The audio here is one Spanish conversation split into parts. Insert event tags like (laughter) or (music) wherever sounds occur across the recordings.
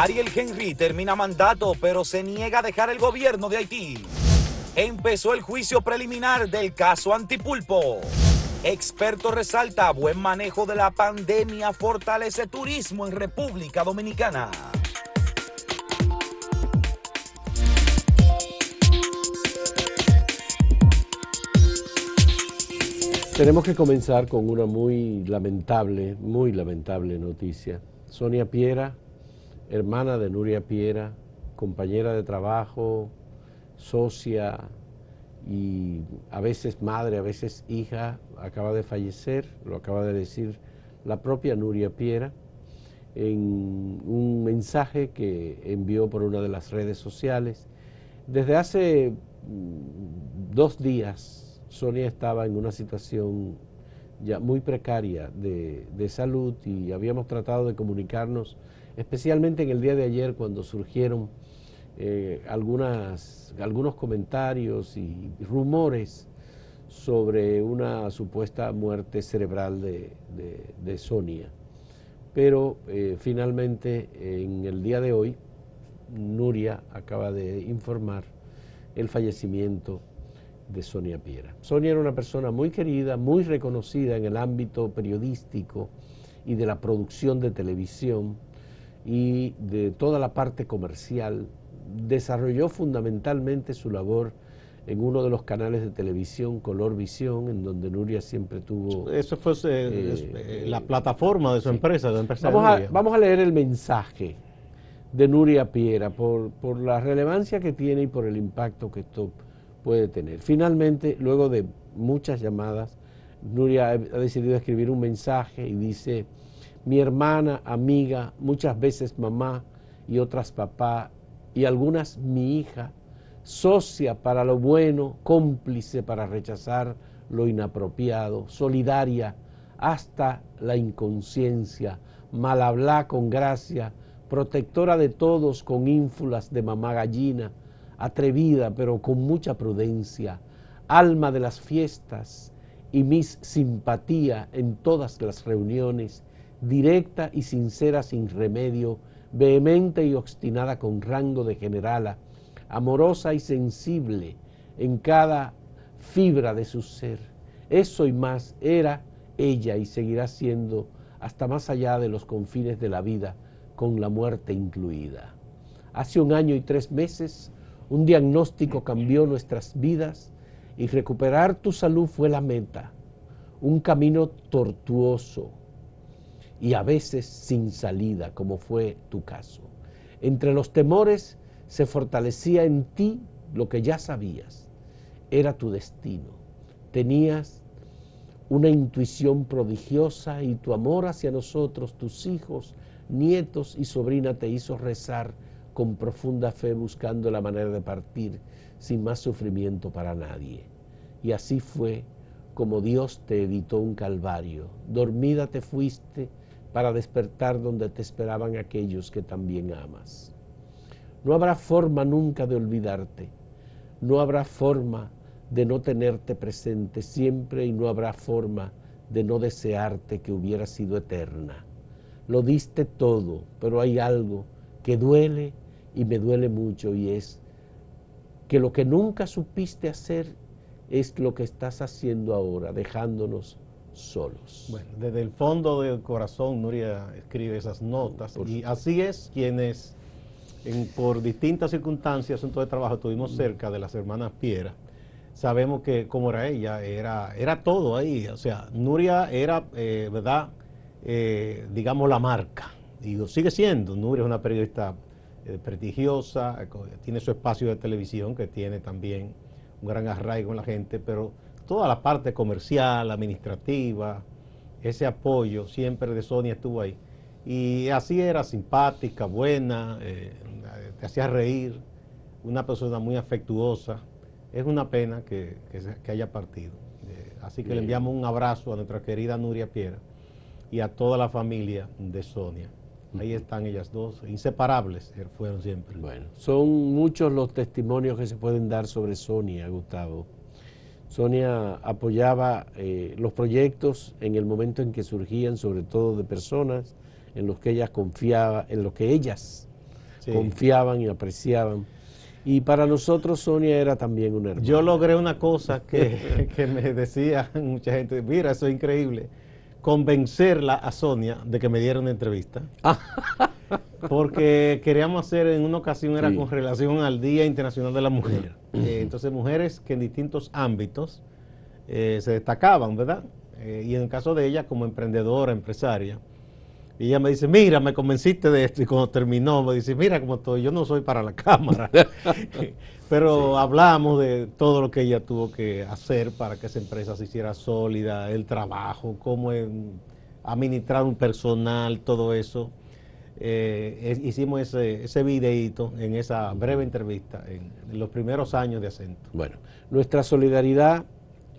Ariel Henry termina mandato, pero se niega a dejar el gobierno de Haití. Empezó el juicio preliminar del caso Antipulpo. Experto resalta buen manejo de la pandemia fortalece turismo en República Dominicana. Tenemos que comenzar con una muy lamentable, muy lamentable noticia. Sonia Piera, hermana de Nuria Piera, compañera de trabajo, socia y a veces madre, a veces hija, acaba de fallecer, lo acaba de decir la propia Nuria Piera, en un mensaje que envió por una de las redes sociales. Desde hace mm, dos días Sonia estaba en una situación ya muy precaria de, salud y habíamos tratado de comunicarnos, especialmente en el día de ayer cuando surgieron eh, algunas, algunos comentarios y rumores sobre una supuesta muerte cerebral de, Sonia. Pero eh, finalmente en el día de hoy, Nuria acaba de informar el fallecimiento de Sonia Piera. Sonia era una persona muy querida, muy reconocida en el ámbito periodístico y de la producción de televisión y de toda la parte comercial. Desarrolló fundamentalmente su labor en uno de los canales de televisión Color Visión, en donde Nuria siempre tuvo... Eso fue eh, eh, la plataforma de su empresa, de empresa vamos, a, vamos a leer el mensaje de Nuria Piera por, por la relevancia que tiene y por el impacto que esto puede tener. Finalmente, luego de muchas llamadas, Nuria ha decidido escribir un mensaje y dice, mi hermana, amiga, muchas veces mamá y otras papá y algunas mi hija, socia para lo bueno, cómplice para rechazar lo inapropiado, solidaria hasta la inconsciencia, mal hablar con gracia, protectora de todos con ínfulas de mamá gallina, atrevida pero con mucha prudencia, alma de las fiestas y mis simpatía en todas las reuniones, directa y sincera sin remedio, vehemente y obstinada con rango de generala, amorosa y sensible en cada fibra de su ser. Eso y más era ella y seguirá siendo hasta más allá de los confines de la vida, con la muerte incluida. Hace un año y tres meses un diagnóstico cambió nuestras vidas y recuperar tu salud fue la meta. Un camino tortuoso y a veces sin salida, como fue tu caso. Entre los temores se fortalecía en ti lo que ya sabías. Era tu destino. Tenías una intuición prodigiosa y tu amor hacia nosotros, tus hijos, nietos y sobrina te hizo rezar con profunda fe buscando la manera de partir sin más sufrimiento para nadie. Y así fue como Dios te evitó un calvario. Dormida te fuiste para despertar donde te esperaban aquellos que también amas. No habrá forma nunca de olvidarte, no habrá forma de no tenerte presente siempre y no habrá forma de no desearte que hubiera sido eterna. Lo diste todo, pero hay algo que duele y me duele mucho y es que lo que nunca supiste hacer es lo que estás haciendo ahora, dejándonos solos. Bueno, desde el fondo del corazón Nuria escribe esas notas y así es quienes por distintas circunstancias, asuntos de trabajo, estuvimos cerca de las hermanas Piera. Sabemos que como era ella, era, era todo ahí. O sea, Nuria era, eh, ¿verdad? Eh, digamos, la marca. Y sigue siendo. Nuria es una periodista eh, prestigiosa, eh, tiene su espacio de televisión que tiene también un gran arraigo en la gente, pero toda la parte comercial, administrativa, ese apoyo siempre de Sonia estuvo ahí. Y así era, simpática, buena, eh, te hacía reír, una persona muy afectuosa. Es una pena que, haya partido. así que le enviamos un abrazo a nuestra querida Nuria Piera y a toda la familia de Sonia. Ahí están ellas dos, inseparables eh, fueron siempre. Bueno, son muchos los testimonios que se pueden dar sobre Sonia, Gustavo. Sonia apoyaba eh, los proyectos en el momento en que surgían, sobre todo de personas en los que ella confiaba, en los que ellas confiaban y apreciaban. Y para nosotros Sonia era también una hermana. Yo logré una cosa que, (laughs) que me decía mucha gente, mira, eso es increíble, convencerla a Sonia de que me diera una entrevista. (laughs) porque queríamos hacer en una ocasión, era con relación al Día Internacional de la Mujer. Eh, entonces, mujeres que en distintos ámbitos eh, se destacaban, ¿verdad? Eh, y en el caso de ella, como emprendedora, empresaria, y ella me dice, mira, me convenciste de esto. Y cuando terminó, me dice, mira cómo estoy, yo no soy para la cámara. (laughs) (laughs) Pero hablamos de todo lo que ella tuvo que hacer para que esa empresa se hiciera sólida, el trabajo, cómo administrar un personal, todo eso. Eh, hicimos ese, ese videíto en esa breve entrevista en los primeros años de acento. Bueno, nuestra solidaridad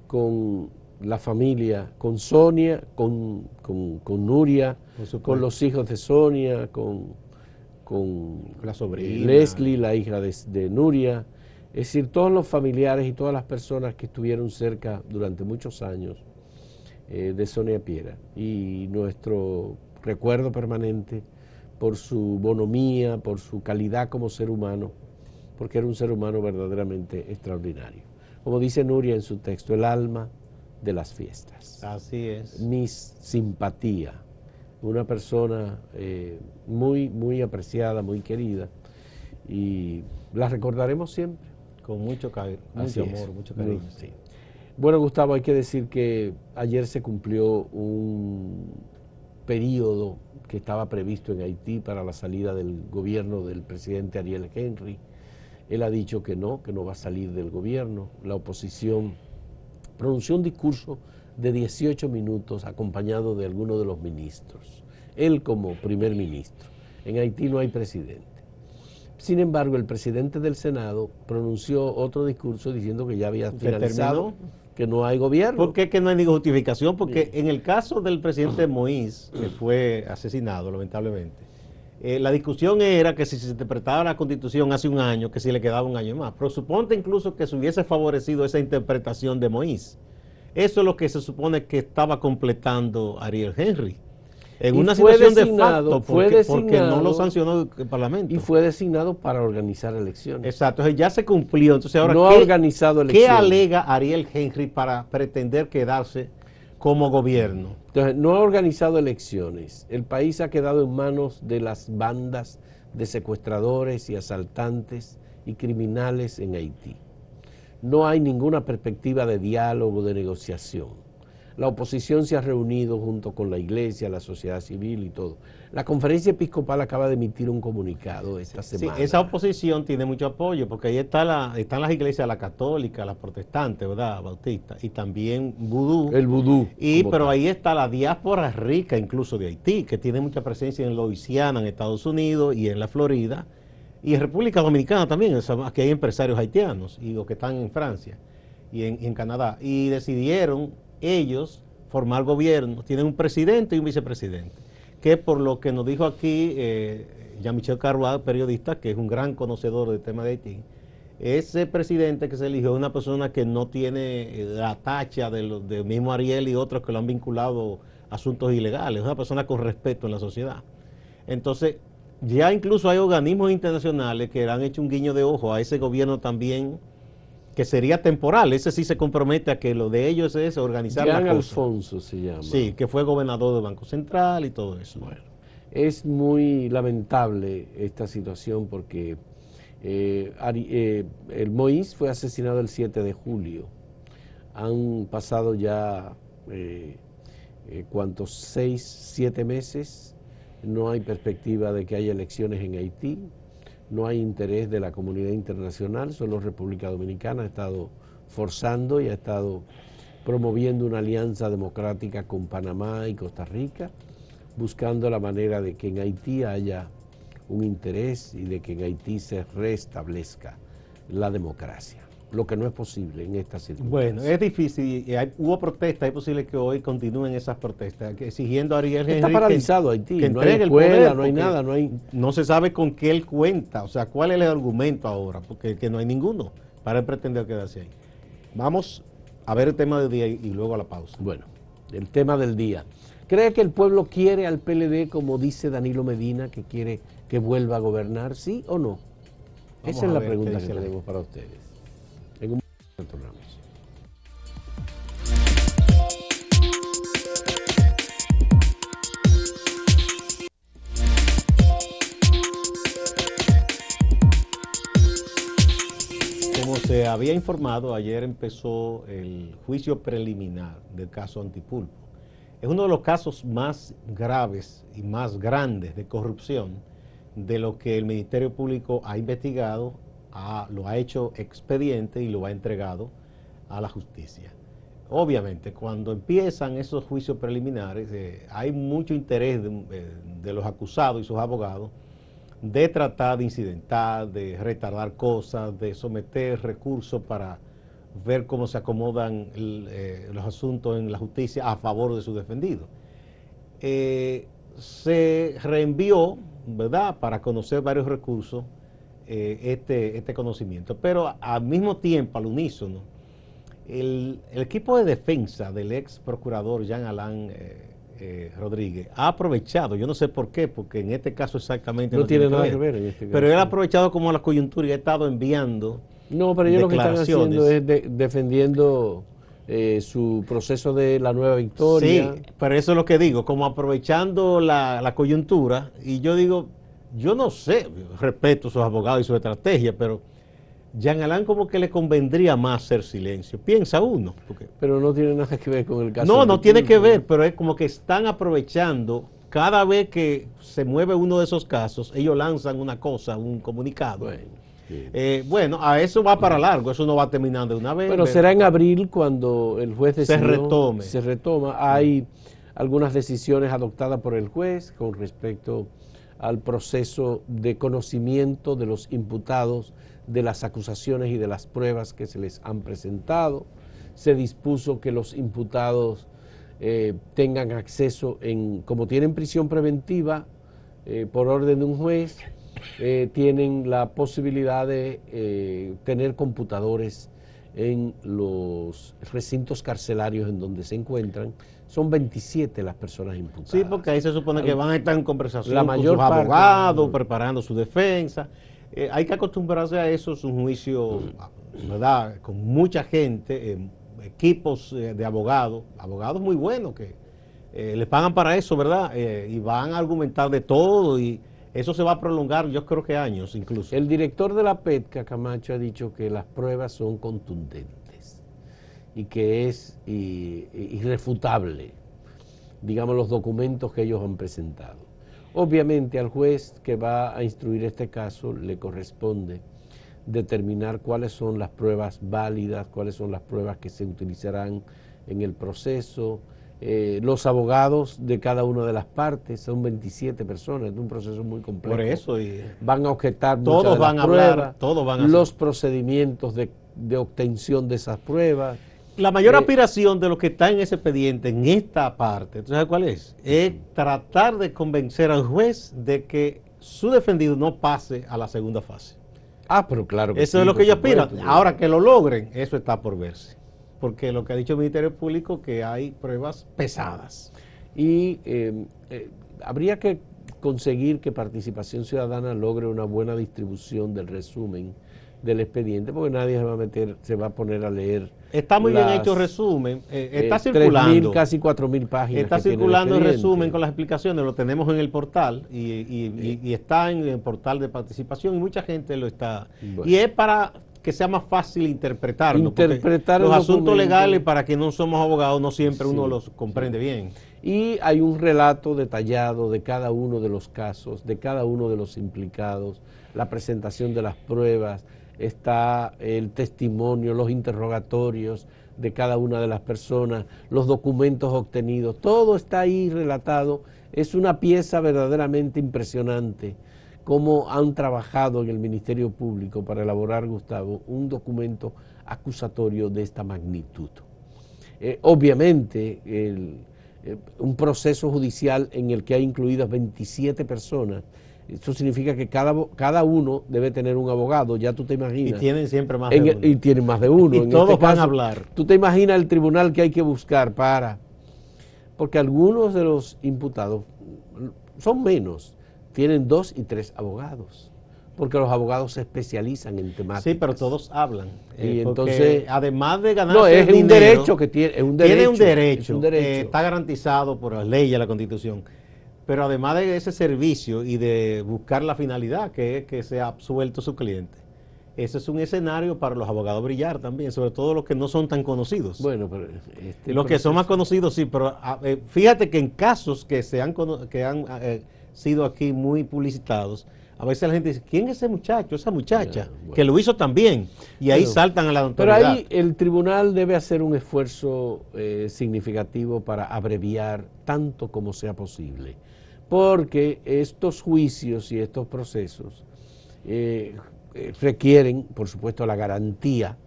con la familia, con Sonia, con, con, Nuria, con los hijos de Sonia, con, con la sobrina. Leslie, la hija de, Nuria. Es decir, todos los familiares y todas las personas que estuvieron cerca durante muchos años eh, de Sonia Piera. Y nuestro recuerdo permanente por su bonomía, por su calidad como ser humano, porque era un ser humano verdaderamente extraordinario. Como dice Nuria en su texto, el alma de las fiestas. Así es. Mis simpatía, una persona eh, muy, muy apreciada, muy querida, y la recordaremos siempre. Con mucho, mucho amor, mucho cariño. Bueno, Gustavo, hay que decir que ayer se cumplió un periodo que estaba previsto en Haití para la salida del gobierno del presidente Ariel Henry. Él ha dicho que no, que no va a salir del gobierno. La oposición pronunció un discurso de 18 minutos acompañado de algunos de los ministros, él como primer ministro. En Haití no hay presidente. Sin embargo, el presidente del Senado pronunció otro discurso diciendo que ya había finalizado, que no hay gobierno. ¿Por qué que no hay ninguna justificación? Porque en el caso del presidente Moïse, que fue asesinado lamentablemente, eh, la discusión era que si se interpretaba la constitución hace un año, que si le quedaba un año más. Pero suponte incluso que se hubiese favorecido esa interpretación de Moïse. Eso es lo que se supone que estaba completando Ariel Henry. En una situación de facto, porque, porque, no lo sancionó el Parlamento. Y fue designado para organizar elecciones. Exacto, entonces ya se cumplió. Entonces ahora, no ha organizado elecciones. ¿qué alega Ariel Henry para pretender quedarse como gobierno. Entonces, no ha organizado elecciones. El país ha quedado en manos de las bandas de secuestradores y asaltantes y criminales en Haití. No hay ninguna perspectiva de diálogo, de negociación. La oposición se ha reunido junto con la iglesia, la sociedad civil y todo. La conferencia episcopal acaba de emitir un comunicado esta semana. Sí, esa oposición tiene mucho apoyo porque ahí está la, están las iglesias, la católica, la protestante, ¿verdad? Bautista, y también vudú. El vudú. Y, pero ahí está la diáspora rica incluso de Haití, que tiene mucha presencia en Louisiana, en Estados Unidos y en la Florida. Y en República Dominicana también, aquí hay empresarios haitianos y los que están en Francia y en, en Canadá. Y decidieron ellos formar gobierno, tienen un presidente y un vicepresidente, que por lo que nos dijo aquí eh, Jean-Michel Carvalho, periodista, que es un gran conocedor del tema de Haití, ese presidente que se eligió es una persona que no tiene eh, la tacha del de mismo Ariel y otros que lo han vinculado a asuntos ilegales, es una persona con respeto en la sociedad. Entonces, ya incluso hay organismos internacionales que han hecho un guiño de ojo a ese gobierno también que sería temporal. Ese sí se compromete a que lo de ellos es organizar la cosa. Alfonso se llama. Sí, que fue gobernador del Banco Central y todo eso. Bueno, es muy lamentable esta situación porque eh, eh, el Moïse fue asesinado el 7 de julio. Han pasado ya, eh, ¿cuántos? Seis, siete meses. No hay perspectiva de que haya elecciones en Haití no hay interés de la comunidad internacional, solo República Dominicana ha estado forzando y ha estado promoviendo una alianza democrática con Panamá y Costa Rica, buscando la manera de que en Haití haya un interés y de que en Haití se restablezca la democracia lo que no es posible en esta situación. Bueno, es difícil, hubo protestas, es posible que hoy continúen esas protestas, exigiendo a Ariel Henry Está paralizado Haití, no hay escuela, no hay nada, no hay... No se sabe con qué él cuenta, o sea, cuál es el argumento ahora, porque que no hay ninguno para pretender quedarse ahí. Vamos a ver el tema del día y luego a la pausa. Bueno, el tema del día. ¿Cree que el pueblo quiere al PLD como dice Danilo Medina, que quiere que vuelva a gobernar, sí o no? Esa es la pregunta que tenemos para ustedes. Momento Como se había informado, ayer empezó el juicio preliminar del caso Antipulpo. Es uno de los casos más graves y más grandes de corrupción de lo que el Ministerio Público ha investigado, lo ha hecho expediente y lo ha entregado a la justicia. Obviamente, cuando empiezan esos juicios preliminares, eh, hay mucho interés de, de, los acusados y sus abogados de tratar de incidentar, de retardar cosas, de someter recursos para ver cómo se acomodan eh, los asuntos en la justicia a favor de su defendido. Eh, se reenvió, ¿verdad?, para conocer varios recursos eh, este, este conocimiento, pero al mismo tiempo, al unísono, el, equipo de defensa del ex procurador Jean Alain Rodríguez ha aprovechado, yo no sé por qué, porque en este caso exactamente no, tiene, nada que ver, este pero él ha aprovechado como la coyuntura y ha estado enviando no, pero ellos lo que están haciendo es defendiendo eh, su proceso de la nueva victoria. Sí, pero eso es lo que digo, como aprovechando la, coyuntura, y yo digo, yo no sé, respeto a sus abogados y su estrategia, pero Jean Alain como que le convendría más hacer silencio, piensa uno. pero no tiene nada que ver con el caso. No, no tiene que ver, pero es como que están aprovechando cada vez que se mueve uno de esos casos, ellos lanzan una cosa, un comunicado. Eh, bueno, a eso va para largo, eso no va terminando de una vez. Pero será en abril cuando el juez se retome. Se retoma. Hay algunas decisiones adoptadas por el juez con respecto al proceso de conocimiento de los imputados de las acusaciones y de las pruebas que se les han presentado. Se dispuso que los imputados eh, tengan acceso en, como tienen prisión preventiva eh, por orden de un juez, eh, tienen la posibilidad de tener computadores en los recintos carcelarios en donde se encuentran. Son 27 las personas imputadas. Sí, porque ahí se supone que van a estar en conversación la mayor con sus abogados, preparando su defensa. Eh, hay que acostumbrarse a eso, es un juicio, ¿verdad?, con mucha gente, equipos de abogados, abogados muy buenos que les pagan para eso, ¿verdad? y van a argumentar de todo y eso se va a prolongar, yo creo que años incluso. El director de la PETCA, Camacho, ha dicho que las pruebas son contundentes y que es irrefutable, digamos, los documentos que ellos han presentado. Obviamente al juez que va a instruir este caso le corresponde determinar cuáles son las pruebas válidas, cuáles son las pruebas que se utilizarán en el proceso, eh, los abogados de cada una de las partes, son 27 personas, es un proceso muy complejo. Por eso. van a objetar todos van a hablar, todos van a los procedimientos de, obtención de esas pruebas. La mayor eh, aspiración de lo que está en ese expediente, en esta parte, ¿tú sabes cuál es? Es tratar de convencer al juez de que su defendido no pase a la segunda fase. Ah, pero claro que Eso es lo que ellos aspiran. Ahora que lo logren, eso está por verse porque lo que ha dicho el Ministerio Público que hay pruebas pesadas. Y eh, eh, habría que conseguir que Participación Ciudadana logre una buena distribución del resumen del expediente, porque nadie se va a meter, se va a poner a leer. Está muy bien hecho el resumen, eh, está circulando. casi 4.000 páginas. Está circulando el, resumen con las explicaciones, lo tenemos en el portal y, está en el portal de participación y mucha gente lo está. Y es para que sea más fácil interpretarlo. Interpretar los asuntos legales, para que no somos abogados, no siempre uno los comprende bien. Y hay un relato detallado de cada uno de los casos, de cada uno de los implicados, la presentación de las pruebas, está el testimonio, los interrogatorios de cada una de las personas, los documentos obtenidos, todo está ahí relatado. Es una pieza verdaderamente impresionante cómo han trabajado en el Ministerio Público para elaborar, Gustavo, un documento acusatorio de esta magnitud. Eh, obviamente, eh, un proceso judicial en el que hay incluidas 27 personas, eso significa que cada, cada uno debe tener un abogado, ya tú te imaginas. Y tienen siempre más de uno. Y tienen más de uno. (laughs) Y todos este van a hablar. Tú te imaginas el tribunal que hay que buscar para porque algunos de los imputados son menos, tienen dos y tres abogados, porque los abogados se especializan en temáticas. Sí, pero todos hablan. Y eh, entonces, además de ganar no, es un derecho que tiene, es un derecho, tiene un derecho, un derecho. está garantizado por las leyes la Constitución. Pero además de ese servicio y de buscar la finalidad, que es que sea absuelto su cliente, ese es un escenario para los abogados brillar también, sobre todo los que no son tan conocidos. Bueno, pero este los que son más conocidos sí, pero ah, eh, fíjate que en casos que se han que han eh, sido aquí muy publicitados, a veces la gente dice, ¿quién es ese muchacho, esa muchacha? Que lo hizo también. Y ahí saltan a la autoridad. Pero ahí el tribunal debe hacer un esfuerzo eh, significativo para abreviar tanto como sea posible. Porque estos juicios y estos procesos eh, requieren, por supuesto, la garantía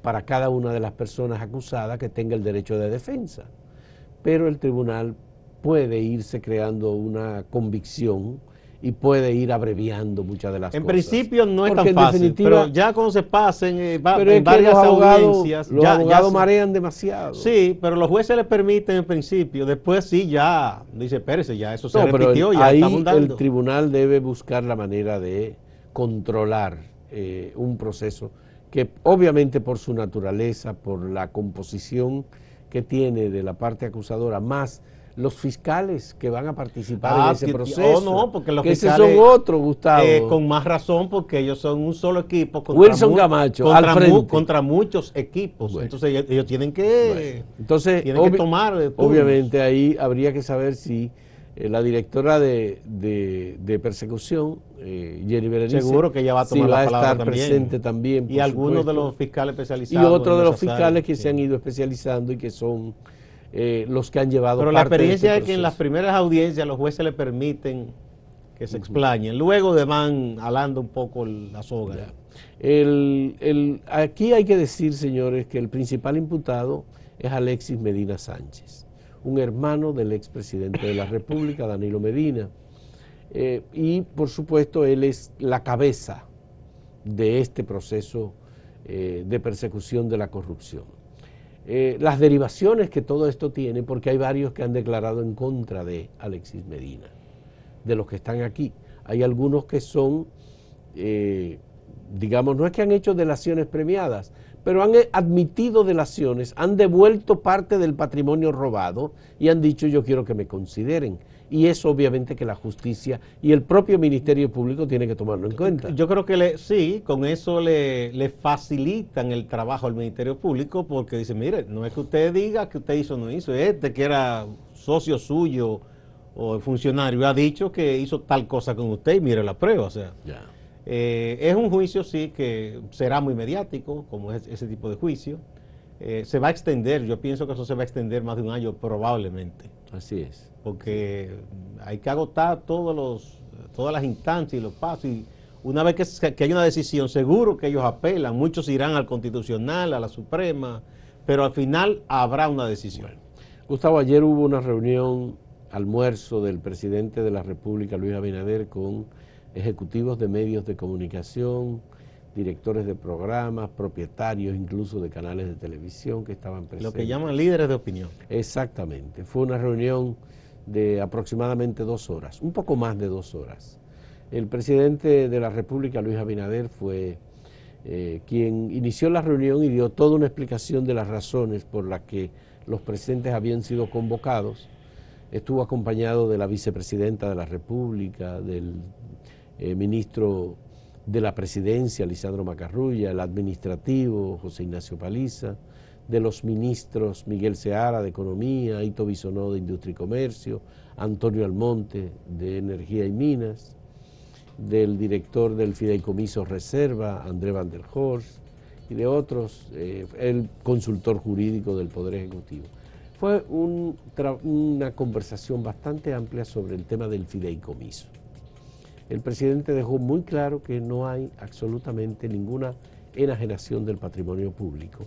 para cada una de las personas acusadas que tenga el derecho de defensa. Pero el tribunal puede irse creando una convicción y puede ir abreviando muchas de las en cosas. En principio no es tan fácil, pero ya cuando se pasen eh, en varias los audiencias... Los abogados marean demasiado. Sí, pero los jueces les permiten en principio, después sí ya, dice, espérese, ya eso se repitió, ya ahí el tribunal debe buscar la manera de controlar eh, un proceso que obviamente por su naturaleza, por la composición que tiene de la parte acusadora, más los fiscales que van a participar en ah, ese proceso. no, porque los que fiscales, son otros, Gustavo. Eh, con más razón, porque ellos son un solo equipo. Contra Wilson Camacho, contra, al contra muchos equipos. Entonces ellos, tienen que, Entonces, tienen que tomar. Obviamente ahí habría que saber si eh, la directora de, de, persecución, eh, Jenny Berenice, seguro que ella va a tomar la palabra estar presente también. Y algunos de los fiscales especializados. Y otros de los fiscales que se han ido especializando y que son eh, los que han llevado. Pero la experiencia este es que en las primeras audiencias los jueces le permiten que se explañen, luego de van alando un poco la soga. El, el, aquí hay que decir, señores, que el principal imputado es Alexis Medina Sánchez un hermano del expresidente de la República, Danilo Medina. Eh, y por supuesto él es la cabeza de este proceso eh, de persecución de la corrupción. Eh, las derivaciones que todo esto tiene, porque hay varios que han declarado en contra de Alexis Medina, de los que están aquí. Hay algunos que son, digamos, no es que han hecho delaciones premiadas, pero han eh, admitido delaciones, han devuelto parte del patrimonio robado y han dicho yo quiero que me consideren. Y eso obviamente que la justicia y el propio Ministerio Público tiene que tomarlo en cuenta. Yo creo que le, sí, con eso le, le facilitan el trabajo al Ministerio Público porque dice, mire, no es que usted diga que usted hizo o no hizo, este que era socio suyo o funcionario ha dicho que hizo tal cosa con usted y mire la prueba, o sea. Eh, es un juicio, sí, que será muy mediático, como es ese tipo de juicio. Eh, se va a extender, yo pienso que eso se va a extender más de un año probablemente. Así es. Porque hay que agotar todos los, todas las instancias y los pasos. Y una vez que, que hay una decisión, seguro que ellos apelan, muchos irán al Constitucional, a la Suprema, pero al final habrá una decisión. Gustavo, ayer hubo una reunión, almuerzo del presidente de la República, Luis Abinader, con ejecutivos de medios de comunicación, directores de programas, propietarios incluso de canales de televisión que estaban presentes. Lo que llaman líderes de opinión. Exactamente. Fue una reunión de aproximadamente dos horas, un poco más de dos horas. El presidente de la República, Luis Abinader, fue eh, quien inició la reunión y dio toda una explicación de las razones por las que los presentes habían sido convocados. Estuvo acompañado de la vicepresidenta de la República, del eh, ministro de la presidencia, Lisandro Macarrulla, el administrativo, José Ignacio Paliza, de los ministros Miguel Seara de Economía, Ito Bisonó de Industria y Comercio, Antonio Almonte de Energía y Minas, del director del Fideicomiso Reserva, André Van der Horst, y de otros, eh, el consultor jurídico del Poder Ejecutivo. Fue una conversación bastante amplia sobre el tema del fideicomiso el presidente dejó muy claro que no hay absolutamente ninguna enajenación del patrimonio público,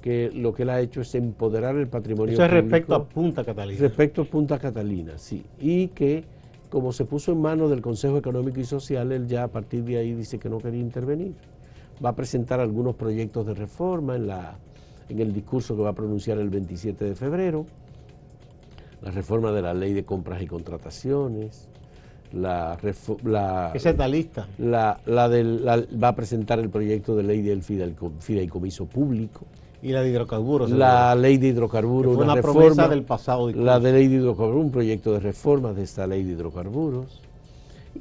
que lo que él ha hecho es empoderar el patrimonio Eso es respecto a Punta Catalina. Respecto a Punta Catalina, sí. Y que como se puso en manos del Consejo Económico y Social, él ya a partir de ahí dice que no quería intervenir. Va a presentar algunos proyectos de reforma en, la, en el discurso que va a pronunciar el 27 de febrero, la reforma de la ley de compras y contrataciones, la, lista. La, del, va a presentar el proyecto de ley del fideicomiso público. Y la de hidrocarburos. La ley de hidrocarburos. una, reforma, del pasado. La de ley de hidrocarburos, un proyecto de reforma de esta ley de hidrocarburos.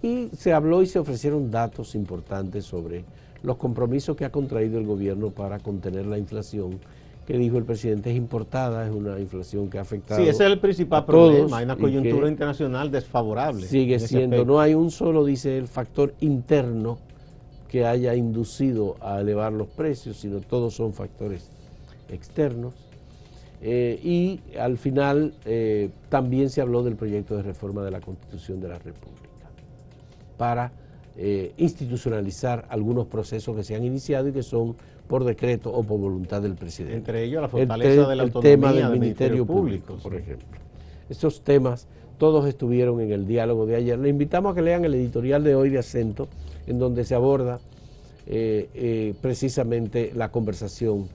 Y se habló y se ofrecieron datos importantes sobre los compromisos que ha contraído el gobierno para contener la inflación que dijo el presidente es importada, es una inflación que ha afectado. Sí, ese es el principal problema, hay una coyuntura internacional desfavorable. Sigue siendo, no hay un solo, dice el factor interno que haya inducido a elevar los precios, sino todos son factores externos. Eh, y al final eh, también se habló del proyecto de reforma de la Constitución de la República para eh, institucionalizar algunos procesos que se han iniciado y que son por decreto o por voluntad del presidente. Entre ellos la fortaleza de la autonomía tema del, Ministerio, Público, por ejemplo. Esos temas todos estuvieron en el diálogo de ayer. Le invitamos a que lean el editorial de hoy de Acento, en donde se aborda eh, eh, precisamente la conversación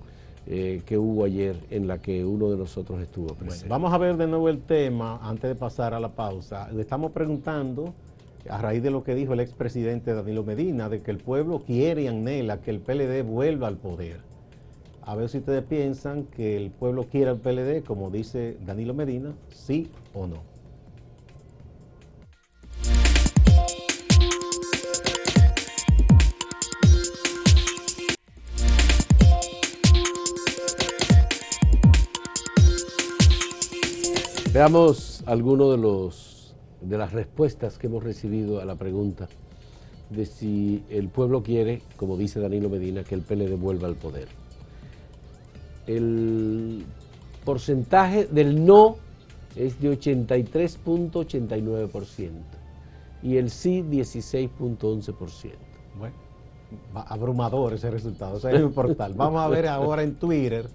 que hubo ayer en la que uno de nosotros estuvo presente. vamos a ver de nuevo el tema antes de pasar a la pausa. Le estamos preguntando a raíz de lo que dijo el expresidente Danilo Medina, de que el pueblo quiere y anhela que el PLD vuelva al poder. A ver si ustedes piensan que el pueblo quiere al PLD, como dice Danilo Medina, sí o no. Veamos algunos de los de las respuestas que hemos recibido a la pregunta de si el pueblo quiere, como dice Danilo Medina, que el PLD vuelva al poder. El porcentaje del no es de 83.89% y el sí 16.11%. Bueno, abrumador ese resultado, ese es el portal. (laughs) Vamos a ver ahora en Twitter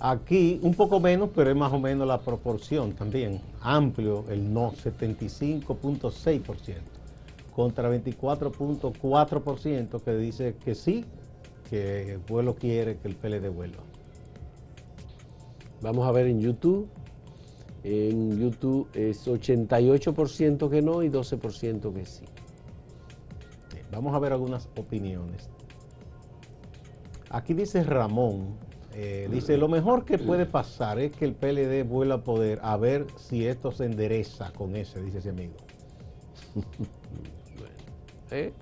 Aquí un poco menos, pero es más o menos la proporción también. Amplio el no, 75.6% contra 24.4% que dice que sí, que el pueblo quiere que el PLD vuelva. Vamos a ver en YouTube. En YouTube es 88% que no y 12% que sí. vamos a ver algunas opiniones. Aquí dice Ramón, eh, dice, lo mejor que puede pasar es que el PLD vuelva a poder, a ver si esto se endereza con ese, dice ese amigo. (laughs) ¿eh?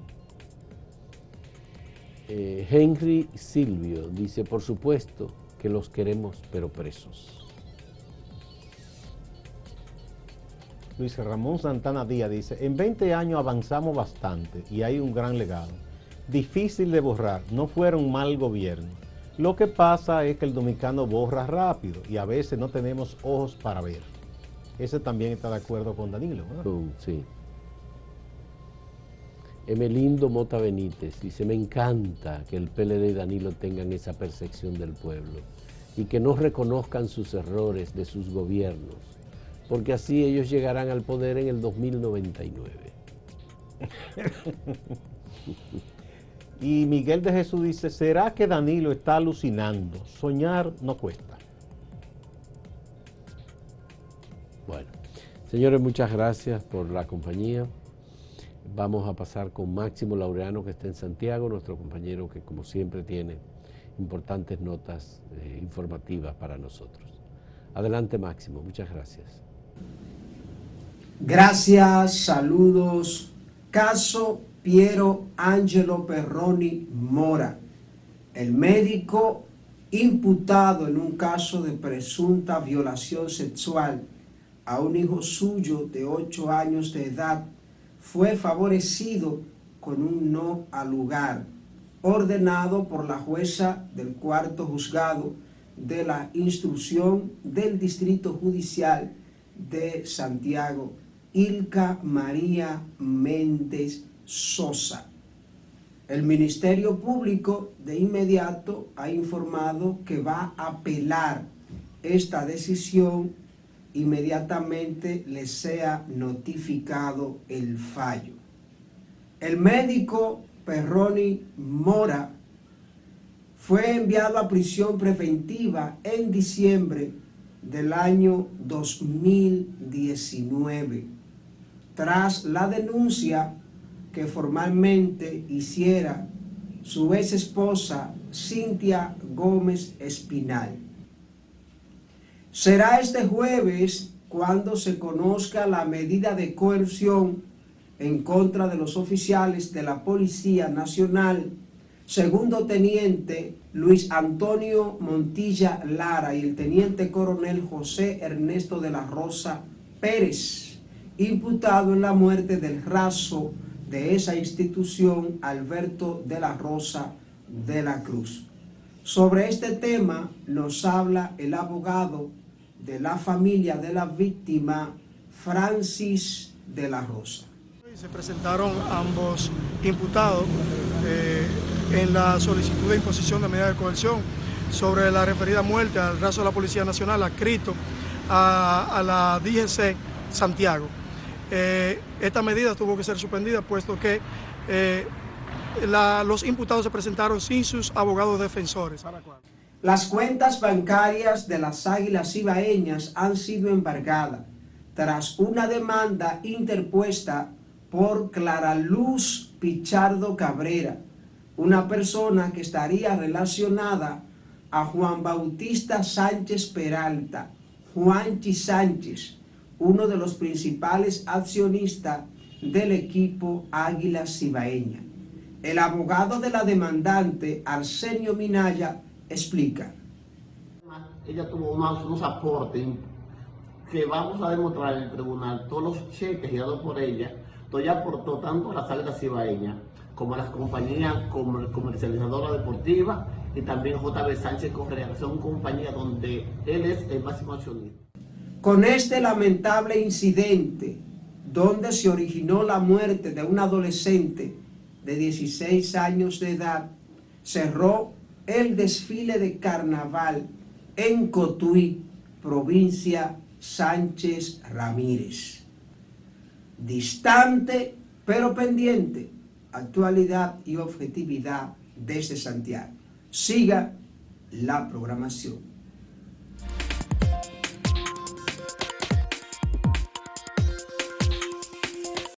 Eh, Henry Silvio dice, por supuesto que los queremos, pero presos. Luis Ramón Santana Díaz dice, en 20 años avanzamos bastante y hay un gran legado. Difícil de borrar, no fueron mal gobierno lo que pasa es que el dominicano borra rápido y a veces no tenemos ojos para ver. Ese también está de acuerdo con Danilo. sí. Emelindo Mota Benítez dice, me encanta que el PLD y Danilo tengan esa percepción del pueblo y que no reconozcan sus errores de sus gobiernos, porque así ellos llegarán al poder en el 2099. (laughs) Y Miguel de Jesús dice, ¿será que Danilo está alucinando? Soñar no cuesta. Bueno, señores, muchas gracias por la compañía. Vamos a pasar con Máximo Laureano, que está en Santiago, nuestro compañero que como siempre tiene importantes notas eh, informativas para nosotros. Adelante Máximo, muchas gracias. Gracias, saludos. Caso Piero Angelo Perroni Mora, el médico imputado en un caso de presunta violación sexual a un hijo suyo de 8 años de edad, fue favorecido con un no al lugar, ordenado por la jueza del cuarto juzgado de la instrucción del Distrito Judicial de Santiago, Ilka María Méndez Sosa. El Ministerio Público de inmediato ha informado que va a apelar esta decisión inmediatamente le sea notificado el fallo. El médico Perroni Mora fue enviado a prisión preventiva en diciembre del año 2019, tras la denuncia que formalmente hiciera su ex esposa Cintia Gómez Espinal. Será este jueves cuando se conozca la medida de coerción en contra de los oficiales de la Policía Nacional, segundo teniente Luis Antonio Montilla Lara y el teniente coronel José Ernesto de la Rosa Pérez, imputado en la muerte del raso de esa institución, Alberto de la Rosa de la Cruz. Sobre este tema nos habla el abogado de la familia de la víctima, Francis de la Rosa. Se presentaron ambos imputados eh, en la solicitud de imposición de medida de coerción sobre la referida muerte al raso de la Policía Nacional adscrito a, a la DGC Santiago. Eh, esta medida tuvo que ser suspendida puesto que eh, los imputados se presentaron sin sus abogados defensores. Las cuentas bancarias de las águilas ibaeñas han sido embargadas tras una demanda interpuesta por Clara Luz Pichardo Cabrera, una persona que estaría relacionada a Juan Bautista Sánchez Peralta, Juanchi Sánchez, uno de los principales accionistas del equipo Águila Cibaeña. El abogado de la demandante, Arsenio Minaya, explica. Ella tuvo unos, aportes que vamos a demostrar en el tribunal, todos los cheques guiados por ella, ella aportó tanto a las Águilas Cibaeñas como a las compañías comercializadoras deportivas y también JB Sánchez Correa, que son compañías donde él es el máximo accionista. Con este lamentable incidente, donde se originó la muerte de un adolescente de 16 años de edad, cerró el desfile de carnaval en Cotuí, provincia Sánchez Ramírez. Distante pero pendiente, actualidad y objetividad desde Santiago. Siga la programación.